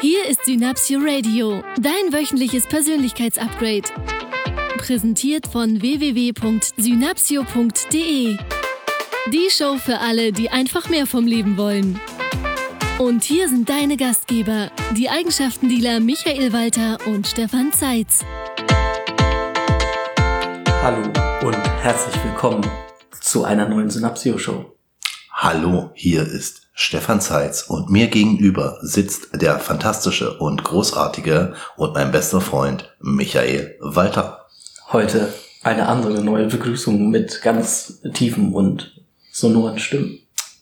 Hier ist Synapsio Radio, dein wöchentliches Persönlichkeitsupgrade. Präsentiert von www.synapsio.de. Die Show für alle, die einfach mehr vom Leben wollen. Und hier sind deine Gastgeber, die Eigenschaftendealer Michael Walter und Stefan Zeitz. Hallo und herzlich willkommen zu einer neuen Synapsio-Show. Hallo, hier ist Stefan Zeitz und mir gegenüber sitzt der fantastische und großartige und mein bester Freund Michael Walter. Heute eine andere neue Begrüßung mit ganz tiefen und sonoren Stimmen.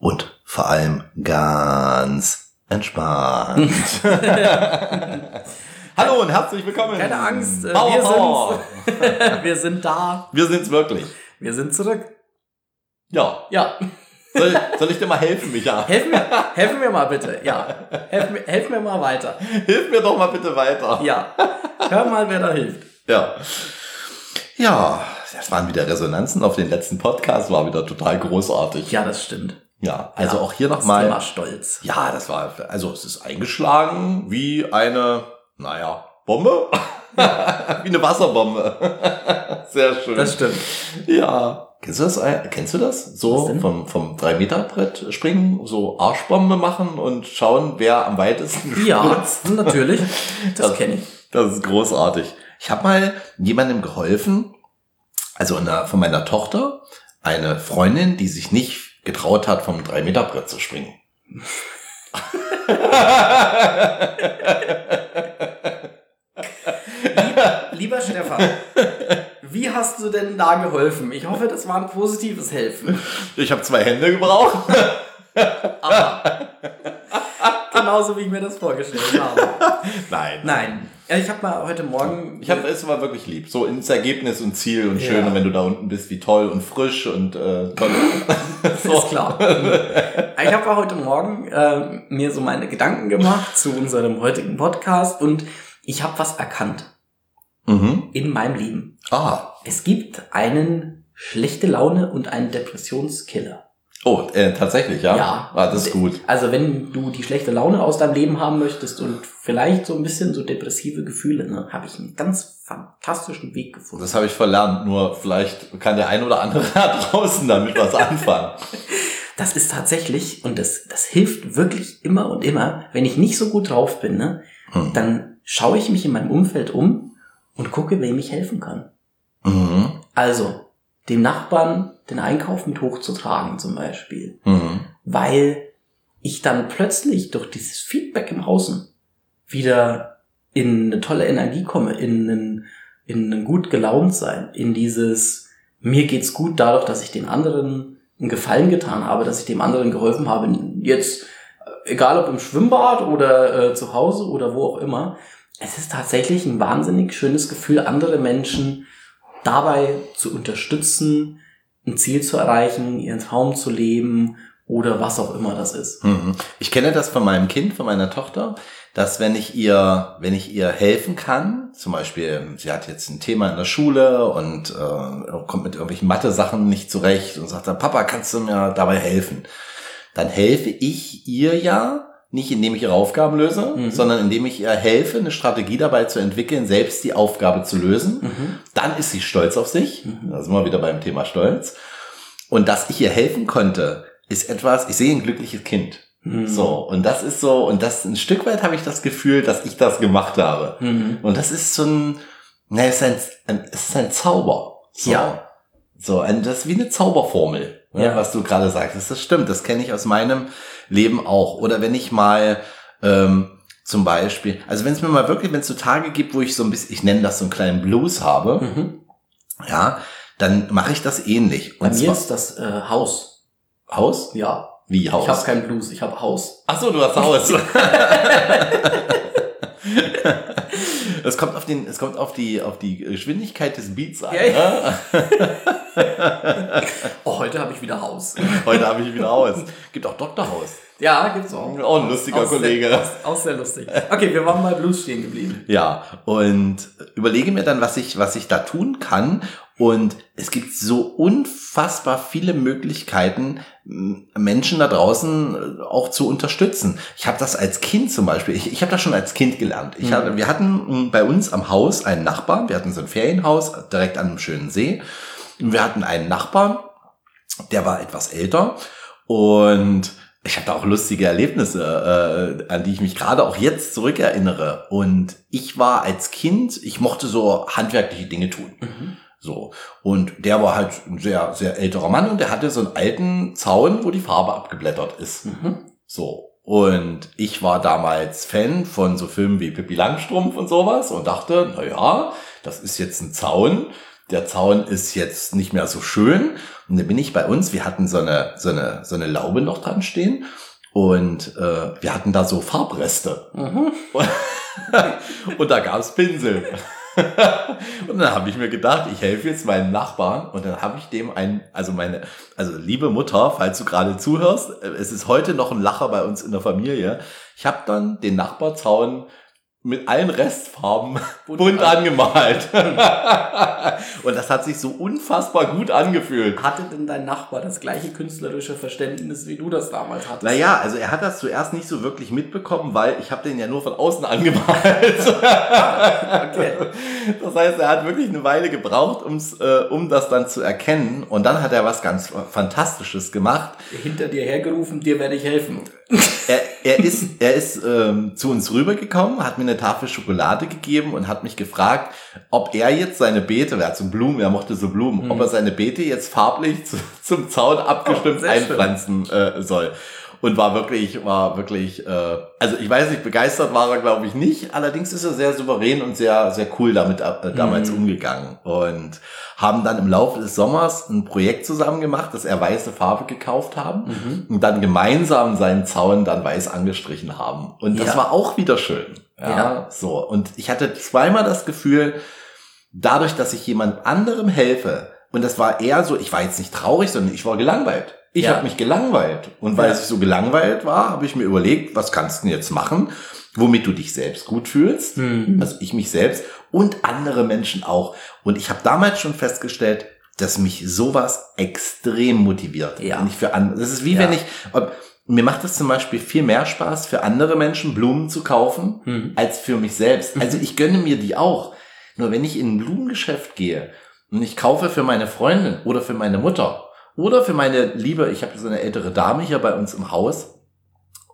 Und vor allem ganz entspannt. Hallo und herzlich willkommen. Keine Angst, äh, Power, wir, Power. Sind, wir sind da. Wir sind's wirklich. Wir sind zurück. Ja. Ja, Soll, soll ich dir mal helfen, Micha? helfen wir, helfen wir mal bitte. Ja, helfen wir, helfen wir mal weiter. Hilf mir doch mal bitte weiter. Ja, hör mal, wer da hilft. Ja. Ja, das waren wieder Resonanzen auf den letzten Podcast, war wieder total großartig. Ja, das stimmt. Ja, also Ja, auch hier nochmal. Thema Stolz. Ja, das war, also es ist eingeschlagen wie eine, naja, Bombe? wie eine Wasserbombe. Sehr schön. Das stimmt. ja. Kennst du das? äh, Kennst du das? So vom, vom 3-Meter-Brett springen, so Arschbombe machen und schauen, wer am weitesten Ja, natürlich. Das Das- kenne ich. Das ist großartig. Ich habe mal jemandem geholfen, also einer, von meiner Tochter, eine Freundin, die sich nicht getraut hat, vom 3-Meter-Brett zu springen. Lieber Stefan, wie hast du denn da geholfen? Ich hoffe, das war ein positives Helfen. Ich habe zwei Hände gebraucht. Aber genauso wie ich mir das vorgestellt habe. Nein. Nein, ich habe mal heute Morgen. Ich habe es war wirklich lieb. So ins Ergebnis und Ziel und Ja. schön. Und wenn du da unten bist, wie toll und frisch und äh, toll. ist klar. Ich habe heute Morgen äh, mir so meine Gedanken gemacht zu unserem heutigen Podcast und ich habe was erkannt mhm. in meinem Leben. Ah. Es gibt einen schlechte Laune und einen Depressionskiller. Oh, äh, tatsächlich, ja? Ja. Ah, das ist gut. Also wenn du die schlechte Laune aus deinem Leben haben möchtest und vielleicht so ein bisschen so depressive Gefühle, ne, habe ich einen ganz fantastischen Weg gefunden. Das habe ich verlernt. Nur vielleicht kann der ein oder andere da draußen damit was anfangen. Das ist tatsächlich, und das, das hilft wirklich immer und immer, wenn ich nicht so gut drauf bin, ne, Hm. dann schaue ich mich in meinem Umfeld um und gucke, wem ich helfen kann. Mhm. Also, dem Nachbarn den Einkauf mit hochzutragen zum Beispiel. Mhm. weil ich dann plötzlich durch dieses Feedback im Außen wieder in eine tolle Energie komme, in einen, in einen gut gelaunt sein, in dieses mir geht's gut dadurch, dass ich den anderen einen Gefallen getan habe, dass ich dem anderen geholfen habe, jetzt äh, egal ob im Schwimmbad oder äh, zu Hause oder wo auch immer, es ist tatsächlich ein wahnsinnig schönes Gefühl, andere Menschen dabei zu unterstützen, ein Ziel zu erreichen, ihren Traum zu leben oder was auch immer das ist. Mhm. Ich kenne das von meinem Kind, von meiner Tochter, dass wenn ich ihr, wenn ich ihr helfen kann, zum Beispiel, sie hat jetzt ein Thema in der Schule und äh, kommt mit irgendwelchen Mathe-Sachen nicht zurecht und sagt dann, Papa, kannst du mir dabei helfen? Dann helfe ich ihr ja, nicht indem ich ihre Aufgaben löse, Mhm. sondern indem ich ihr helfe, eine Strategie dabei zu entwickeln, selbst die Aufgabe zu lösen. Mhm. Dann ist sie stolz auf sich. Mhm. Da sind wir wieder beim Thema Stolz. Und dass ich ihr helfen konnte, ist etwas, ich sehe ein glückliches Kind. Mhm. So, und das ist so, und das ein Stück weit habe ich das Gefühl, dass ich das gemacht habe. Mhm. Und das ist so ein, ne, es ist ein, ein, es ist ein Zauber. So. Ja. So, ein, das ist wie eine Zauberformel, Ja. was du gerade sagst. Das stimmt, das kenne ich aus meinem Leben auch. Oder wenn ich mal ähm, zum Beispiel, also wenn es mir mal wirklich, wenn es so Tage gibt, wo ich so ein bisschen, ich nenne das so einen kleinen Blues habe, Mhm. ja, dann mache ich das ähnlich. Bei Und mir zwar ist das äh, Haus. Haus? Ja. Wie Haus? Ich habe kein Blues, ich habe Haus. Ach so, du hast Haus. es kommt auf den, es kommt auf die, auf die Geschwindigkeit des Beats an. Ja, ne? Oh, heute habe ich wieder Haus. Heute habe ich wieder Haus. Gibt auch Dr. Haus. Ja, gibt's auch. Auch ein lustiger Auch Kollege. Sehr, auch, auch sehr lustig. Okay, wir waren bei Blues stehen geblieben. Ja, und überlege mir dann, was ich, was ich da tun kann, Und es gibt so unfassbar viele Möglichkeiten, Menschen da draußen äh, auch zu unterstützen. Ich habe das als Kind zum Beispiel, ich, ich habe das schon als Kind gelernt. Ich hatte, wir hatten bei uns am Haus einen Nachbarn, wir hatten so ein Ferienhaus direkt an einem schönen See. Wir hatten einen Nachbarn, der war etwas älter und ich habe da auch lustige Erlebnisse, äh, an die ich mich gerade auch jetzt zurückerinnere. Und ich war als Kind, ich mochte so handwerkliche Dinge tun. Mhm. So. Und der war halt ein sehr, sehr älterer Mann und der hatte so einen alten Zaun, wo die Farbe abgeblättert ist. Mhm. So. Und ich war damals Fan von so Filmen wie Pippi Langstrumpf und sowas und dachte, na ja, das ist jetzt ein Zaun. Der Zaun ist jetzt nicht mehr so schön. Und dann bin ich bei uns, wir hatten so eine, so eine, so eine Laube noch dran stehen. Und äh, wir hatten da so Farbreste. Mhm. und da gab's Pinsel. Und dann habe ich mir gedacht, ich helfe jetzt meinen Nachbarn und dann habe ich dem ein, also meine, also liebe Mutter, falls du gerade zuhörst, es ist heute noch ein Lacher bei uns in der Familie. Ich habe dann den Nachbarzaun mit allen Restfarben bunt, bunt angemalt. und das hat sich so unfassbar gut angefühlt. Hatte denn dein Nachbar das gleiche künstlerische Verständnis, wie du das damals hattest? Naja, also er hat das zuerst nicht so wirklich mitbekommen, weil ich habe den ja nur von außen angemalt. okay. Das heißt, er hat wirklich eine Weile gebraucht, ums, äh, um das dann zu erkennen. Und dann hat er was ganz Fantastisches gemacht. Hinter dir hergerufen, dir werde ich helfen. er, er ist, er ist ähm, zu uns rübergekommen, hat mir eine Tafel Schokolade gegeben und hat mich gefragt, ob er jetzt seine Beete, er hat so Blumen, er mochte so Blumen, mhm. ob er seine Beete jetzt farblich zu, zum Zaun abgestimmt oh, einpflanzen äh, soll und war wirklich, war wirklich, äh, also ich weiß nicht, begeistert war er, glaube ich, nicht. Allerdings ist er sehr souverän und sehr, sehr cool damit äh, damals mhm. umgegangen. Und haben dann im Laufe des Sommers ein Projekt zusammen gemacht, dass er weiße Farbe gekauft haben mhm. und dann gemeinsam seinen Zaun dann weiß angestrichen haben. Und das ja. war auch wieder schön. Ja, ja, so. Und ich hatte zweimal das Gefühl, dadurch, dass ich jemand anderem helfe, und das war eher so, ich war jetzt nicht traurig, sondern ich war gelangweilt. Ich ja. habe mich gelangweilt. Und weil ja. ich so gelangweilt war, habe ich mir überlegt, was kannst du denn jetzt machen, womit du dich selbst gut fühlst, mhm. also ich mich selbst und andere Menschen auch. Und ich habe damals schon festgestellt, dass mich sowas extrem motiviert. Ja. Nicht für andere. Das ist wie ja. wenn ich, ob, mir macht es zum Beispiel viel mehr Spaß, für andere Menschen Blumen zu kaufen, mhm. als für mich selbst. Mhm. Also ich gönne mir die auch. Nur wenn ich in ein Blumengeschäft gehe und ich kaufe für meine Freundin oder für meine Mutter oder für meine Liebe, ich habe so eine ältere Dame hier bei uns im Haus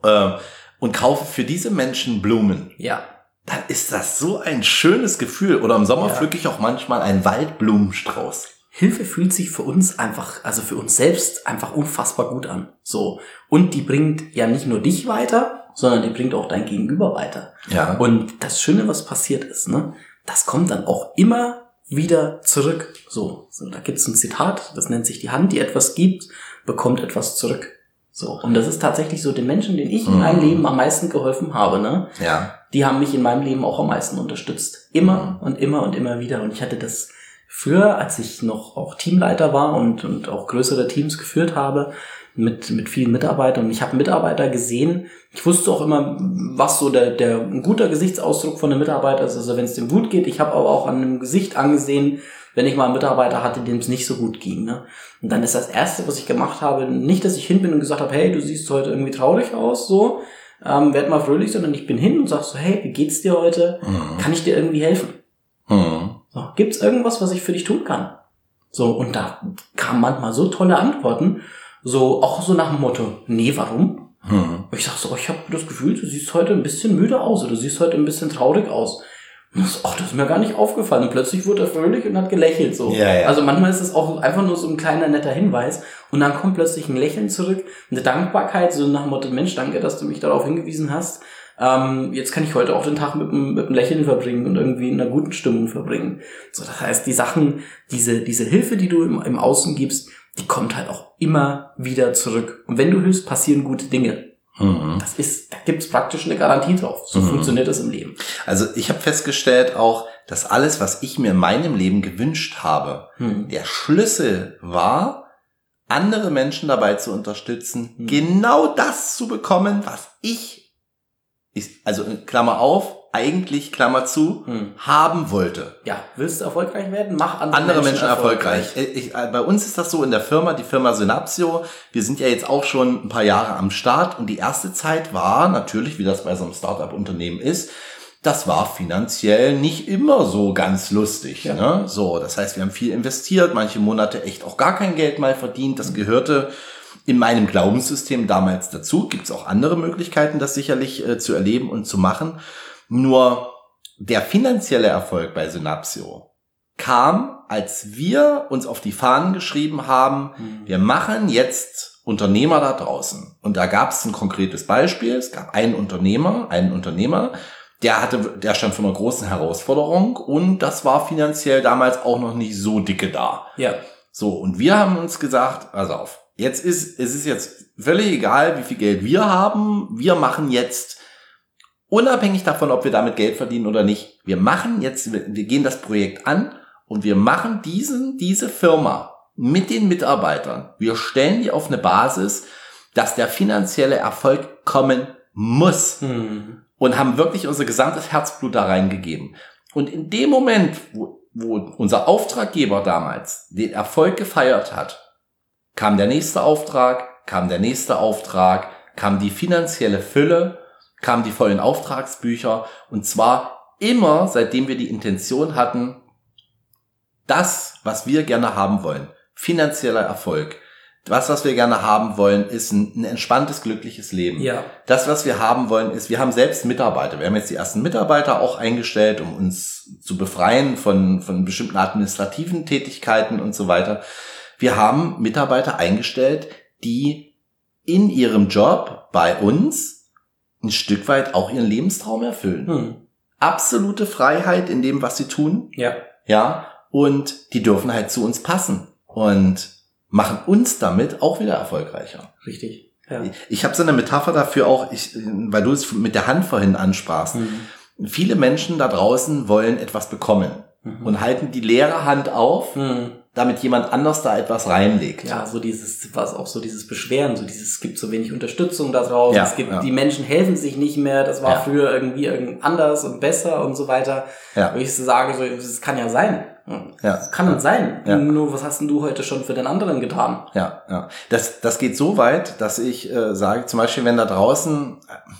äh, und kaufe für diese Menschen Blumen. Ja. Dann ist das so ein schönes Gefühl. Oder im Sommer ja. pflücke ich auch manchmal einen Waldblumenstrauß. Hilfe fühlt sich für uns einfach, also für uns selbst einfach unfassbar gut an. So. Und die bringt ja nicht nur dich weiter, sondern die bringt auch dein Gegenüber weiter. Ja. Und das Schöne, was passiert ist, ne, das kommt dann auch immer wieder zurück. So, so da gibt's ein Zitat, das nennt sich die Hand, die etwas gibt, bekommt etwas zurück. So, und das ist tatsächlich so den Menschen, denen ich in meinem mhm. Leben am meisten geholfen habe, ne? Ja. Die haben mich in meinem Leben auch am meisten unterstützt. Immer und immer und immer wieder. Und ich hatte das früher, als ich noch auch Teamleiter war und, und auch größere Teams geführt habe, mit, mit vielen Mitarbeitern. Und ich habe Mitarbeiter gesehen. Ich wusste auch immer, was so der, der ein guter Gesichtsausdruck von einem Mitarbeiter ist. Also wenn es dem gut geht. Ich habe aber auch an einem Gesicht angesehen, wenn ich mal einen Mitarbeiter hatte, dem es nicht so gut ging. Ne? Und dann ist das Erste, was ich gemacht habe, nicht, dass ich hin bin und gesagt habe, hey, du siehst heute irgendwie traurig aus, so, ähm, werd mal fröhlich, sondern ich bin hin und sag so, hey, wie geht's dir heute? Mhm. Kann ich dir irgendwie helfen? Mhm. So, gibt's irgendwas, was ich für dich tun kann? So, und da kamen manchmal so tolle Antworten. So, auch so nach dem Motto, nee, warum? Hm. Ich sag so, ich habe das Gefühl, du siehst heute ein bisschen müde aus oder du siehst heute ein bisschen traurig aus. Und so, ach, das ist mir gar nicht aufgefallen. Und plötzlich wurde er fröhlich und hat gelächelt so. Ja, ja. Also manchmal ist es auch einfach nur so ein kleiner netter Hinweis und dann kommt plötzlich ein Lächeln zurück, eine Dankbarkeit, so nach dem Motto, Mensch, danke, dass du mich darauf hingewiesen hast. Ähm, jetzt kann ich heute auch den Tag mit einem, mit einem Lächeln verbringen und irgendwie in einer guten Stimmung verbringen. So, das heißt, die Sachen, diese, diese Hilfe, die du im, im Außen gibst, die kommt halt auch immer wieder zurück. Und wenn du hilfst, passieren gute Dinge. Mhm. Das ist, da gibt's praktisch eine Garantie drauf. So mhm. funktioniert das im Leben. Also ich habe festgestellt auch, dass alles, was ich mir in meinem Leben gewünscht habe, mhm. der Schlüssel war, andere Menschen dabei zu unterstützen, mhm. genau das zu bekommen, was ich, ich also Klammer auf, eigentlich, Klammer zu, Hm. haben wollte. Ja, willst du erfolgreich werden? Mach andere, Andere Menschen erfolgreich. Äh, Ich, äh, bei uns ist das so in der Firma, die Firma Synapsio. Wir sind ja jetzt auch schon ein paar Jahre am Start und die erste Zeit war natürlich, wie das bei so einem Startup-Unternehmen ist, das war finanziell nicht immer so ganz lustig. Ja. Ne? So, das heißt, wir haben viel investiert, manche Monate echt auch gar kein Geld mal verdient. Das gehörte in meinem Glaubenssystem damals dazu. Gibt es auch andere Möglichkeiten, das sicherlich äh, zu erleben und zu machen. Nur der finanzielle Erfolg bei Synapsio kam, als wir uns auf die Fahnen geschrieben haben, Hm. wir machen jetzt Unternehmer da draußen. Und da gab es ein konkretes Beispiel. Es gab einen Unternehmer, einen Unternehmer, der hatte, der stand vor einer großen Herausforderung und das war finanziell damals auch noch nicht so dicke da. Ja. So, und wir haben uns gesagt, pass auf, jetzt ist, es ist jetzt völlig egal, wie viel Geld wir haben. Wir machen jetzt, unabhängig davon, ob wir damit Geld verdienen oder nicht, wir machen jetzt, wir gehen das Projekt an und wir machen diesen, diese Firma mit den Mitarbeitern. Wir stellen die auf eine Basis, dass der finanzielle Erfolg kommen muss Hm. und haben wirklich unser gesamtes Herzblut da reingegeben. Und in dem Moment, wo, wo unser Auftraggeber damals den Erfolg gefeiert hat, kam der nächste Auftrag, kam der nächste Auftrag, kam die finanzielle Fülle, kamen die vollen Auftragsbücher und zwar immer, seitdem wir die Intention hatten, das, was wir gerne haben wollen, finanzieller Erfolg, das, was wir gerne haben wollen, ist ein, ein entspanntes, glückliches Leben. Ja. Das, was wir haben wollen, ist, wir haben selbst Mitarbeiter. Wir haben jetzt die ersten Mitarbeiter auch eingestellt, um uns zu befreien von, von bestimmten administrativen Tätigkeiten und so weiter. Wir haben Mitarbeiter eingestellt, die in ihrem Job bei uns ein Stück weit auch ihren Lebenstraum erfüllen. Hm. Absolute Freiheit in dem, was sie tun. Ja. Ja. Und die dürfen halt zu uns passen und machen uns damit auch wieder erfolgreicher. Richtig. Ja. Ich habe so eine Metapher dafür auch, ich, weil du es mit der Hand vorhin ansprachst. Hm. Viele Menschen da draußen wollen etwas bekommen Mhm. und halten die leere Hand auf, Hm. damit jemand anders da etwas reinlegt. Ja, so dieses, was auch so dieses Beschweren, so dieses, es gibt so wenig Unterstützung da draußen, Ja, es gibt, ja. die Menschen helfen sich nicht mehr, das war Ja. früher irgendwie irgend anders und besser und so weiter. Ja. Wo ich so sage, so, das kann ja sein. Ja. Das kann dann sein. Ja. Nur was hast denn du heute schon für den anderen getan? Ja, ja. Das, das geht so weit, dass ich äh, sage, zum Beispiel, wenn da draußen äh,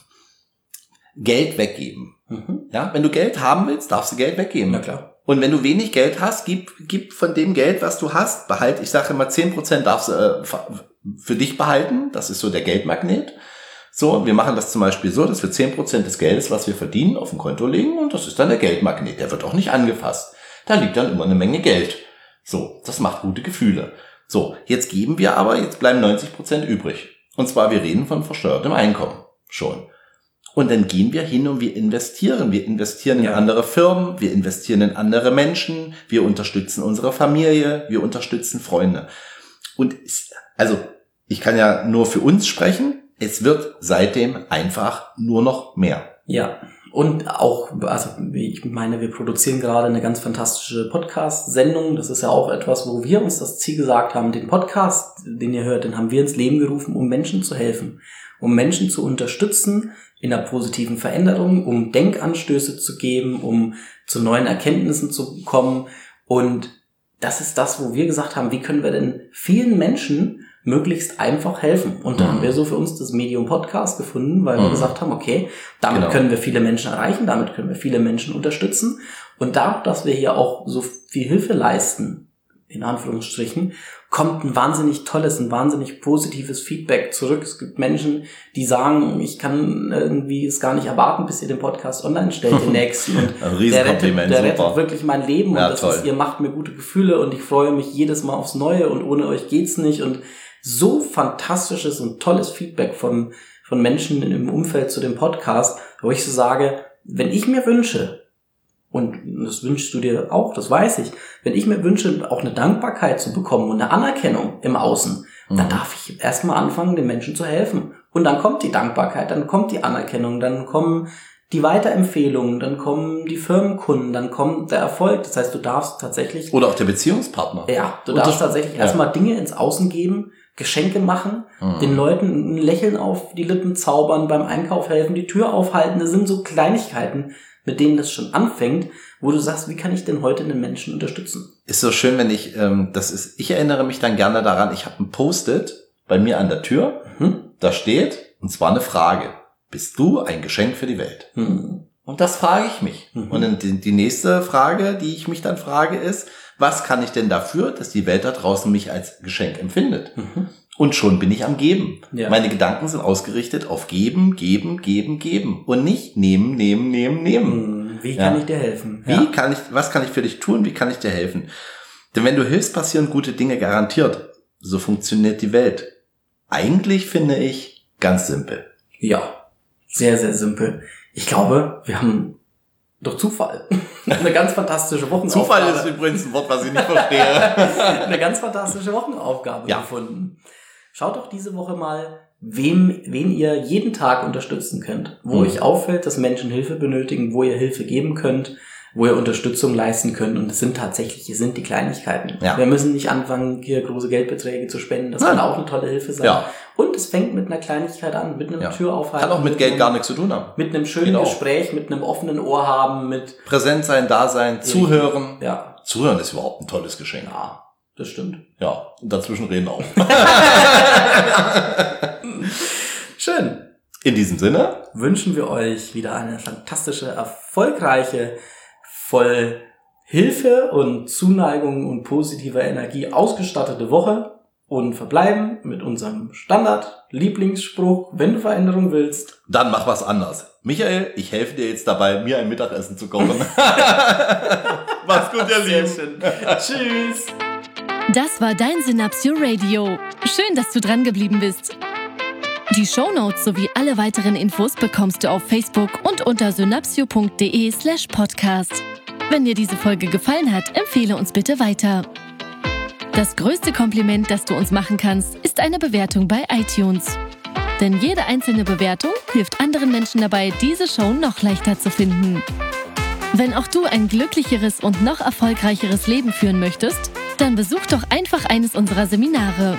Geld weggeben. Mhm. Ja, wenn du Geld haben willst, darfst du Geld weggeben. Na klar. Und wenn du wenig Geld hast, gib, gib von dem Geld, was du hast, behalt, ich sage immer 10% darfst du äh, für dich behalten. Das ist so der Geldmagnet. So, wir machen das zum Beispiel so, dass wir 10% des Geldes, was wir verdienen, auf ein Konto legen und das ist dann der Geldmagnet. Der wird auch nicht angefasst. Da liegt dann immer eine Menge Geld. So, das macht gute Gefühle. So, jetzt geben wir aber, jetzt bleiben 90% übrig. Und zwar, wir reden von versteuertem Einkommen. Schon. Und dann gehen wir hin und wir investieren. Wir investieren in Ja. andere Firmen, wir investieren in andere Menschen, wir unterstützen unsere Familie, wir unterstützen Freunde. Und es, also, ich kann ja nur für uns sprechen. Es wird seitdem einfach nur noch mehr. Ja. Und auch, also ich meine, wir produzieren gerade eine ganz fantastische Podcast-Sendung. Das ist ja auch etwas, wo wir uns das Ziel gesagt haben, den Podcast, den ihr hört, den haben wir ins Leben gerufen, um Menschen zu helfen, um Menschen zu unterstützen in der positiven Veränderung, um Denkanstöße zu geben, um zu neuen Erkenntnissen zu kommen. Und das ist das, wo wir gesagt haben, wie können wir denn vielen Menschen möglichst einfach helfen. Und da Mhm. haben wir so für uns das Medium Podcast gefunden, weil wir Mhm. gesagt haben, okay, damit Genau. können wir viele Menschen erreichen, damit können wir viele Menschen unterstützen. Und dadurch, dass wir hier auch so viel Hilfe leisten, in Anführungsstrichen, kommt ein wahnsinnig tolles, ein wahnsinnig positives Feedback zurück. Es gibt Menschen, die sagen, ich kann irgendwie es gar nicht erwarten, bis ihr den Podcast online stellt, den nächsten. Und Ein der rettet, der rettet super. wirklich mein Leben Ja, und das toll. ist, ihr macht mir gute Gefühle und ich freue mich jedes Mal aufs Neue und ohne euch geht's nicht und so fantastisches und tolles Feedback von, von Menschen im Umfeld zu dem Podcast, wo ich so sage, wenn ich mir wünsche, und das wünschst du dir auch, das weiß ich, wenn ich mir wünsche, auch eine Dankbarkeit zu bekommen und eine Anerkennung im Außen, dann Mhm. darf ich erstmal anfangen, den Menschen zu helfen. Und dann kommt die Dankbarkeit, dann kommt die Anerkennung, dann kommen die Weiterempfehlungen, dann kommen die Firmenkunden, dann kommt der Erfolg. Das heißt, du darfst tatsächlich Oder auch der Beziehungspartner. ja, du darfst tatsächlich ja. erstmal Dinge ins Außen geben, Geschenke machen, mhm. den Leuten ein Lächeln auf die Lippen zaubern, beim Einkauf helfen, die Tür aufhalten. Das sind so Kleinigkeiten, mit denen das schon anfängt, wo du sagst, wie kann ich denn heute einen Menschen unterstützen? Ist so schön, wenn ich, ähm, das ist, ich erinnere mich dann gerne daran, ich habe ein Post-it bei mir an der Tür, mhm. da steht, und zwar eine Frage. Bist du ein Geschenk für die Welt? Mhm. Und das frage ich mich. Mhm. Und die, die nächste Frage, die ich mich dann frage, ist, was kann ich denn dafür, dass die Welt da draußen mich als Geschenk empfindet? Mhm. Und schon bin ich am Geben. Ja. Meine Gedanken sind ausgerichtet auf Geben, Geben, Geben, Geben. Und nicht nehmen, nehmen, nehmen, nehmen. Mhm. Wie kann ja. ich dir helfen? Wie ja. kann ich, was kann ich für dich tun? Wie kann ich dir helfen? Denn wenn du hilfst, passieren gute Dinge garantiert. So funktioniert die Welt. Eigentlich finde ich ganz simpel. Ja, sehr, sehr simpel. Ich glaube, wir haben durch Zufall eine ganz fantastische Wochenaufgabe. Zufall ist übrigens ein Wort, was ich nicht verstehe. eine ganz fantastische Wochenaufgabe ja. gefunden. Schaut doch diese Woche mal, wem, wen ihr jeden Tag unterstützen könnt. Wo mhm. euch auffällt, dass Menschen Hilfe benötigen, wo ihr Hilfe geben könnt wo ihr Unterstützung leisten könnt. Und es sind tatsächlich, es sind die Kleinigkeiten. Ja. Wir müssen nicht anfangen, hier große Geldbeträge zu spenden. Das Nein. kann auch eine tolle Hilfe sein. Ja. Und es fängt mit einer Kleinigkeit an, mit einem ja. Türaufhalten. Kann auch mit, Geld einem, gar nichts zu tun haben. Mit einem schönen genau. Gespräch, mit einem offenen Ohr haben, mit Präsent sein, da sein, zuhören. Ja. Zuhören ist überhaupt ein tolles Geschenk. Ja, das stimmt. Ja, und dazwischen reden auch. Schön. In diesem Sinne wünschen wir euch wieder eine fantastische, erfolgreiche voll Hilfe und Zuneigung und positiver Energie ausgestattete Woche und verbleiben mit unserem Standard-Lieblingsspruch, wenn du Veränderung willst. Dann mach was anders. Michael, ich helfe dir jetzt dabei, mir ein Mittagessen zu kochen. Mach's gut, ihr Lieben. Tschüss. Das war dein Synapsio Radio. Schön, dass du dran geblieben bist. Die Shownotes sowie alle weiteren Infos bekommst du auf Facebook und unter synapsio.de slash podcast. Wenn dir diese Folge gefallen hat, empfehle uns bitte weiter. Das größte Kompliment, das du uns machen kannst, ist eine Bewertung bei iTunes. Denn jede einzelne Bewertung hilft anderen Menschen dabei, diese Show noch leichter zu finden. Wenn auch du ein glücklicheres und noch erfolgreicheres Leben führen möchtest, dann besuch doch einfach eines unserer Seminare.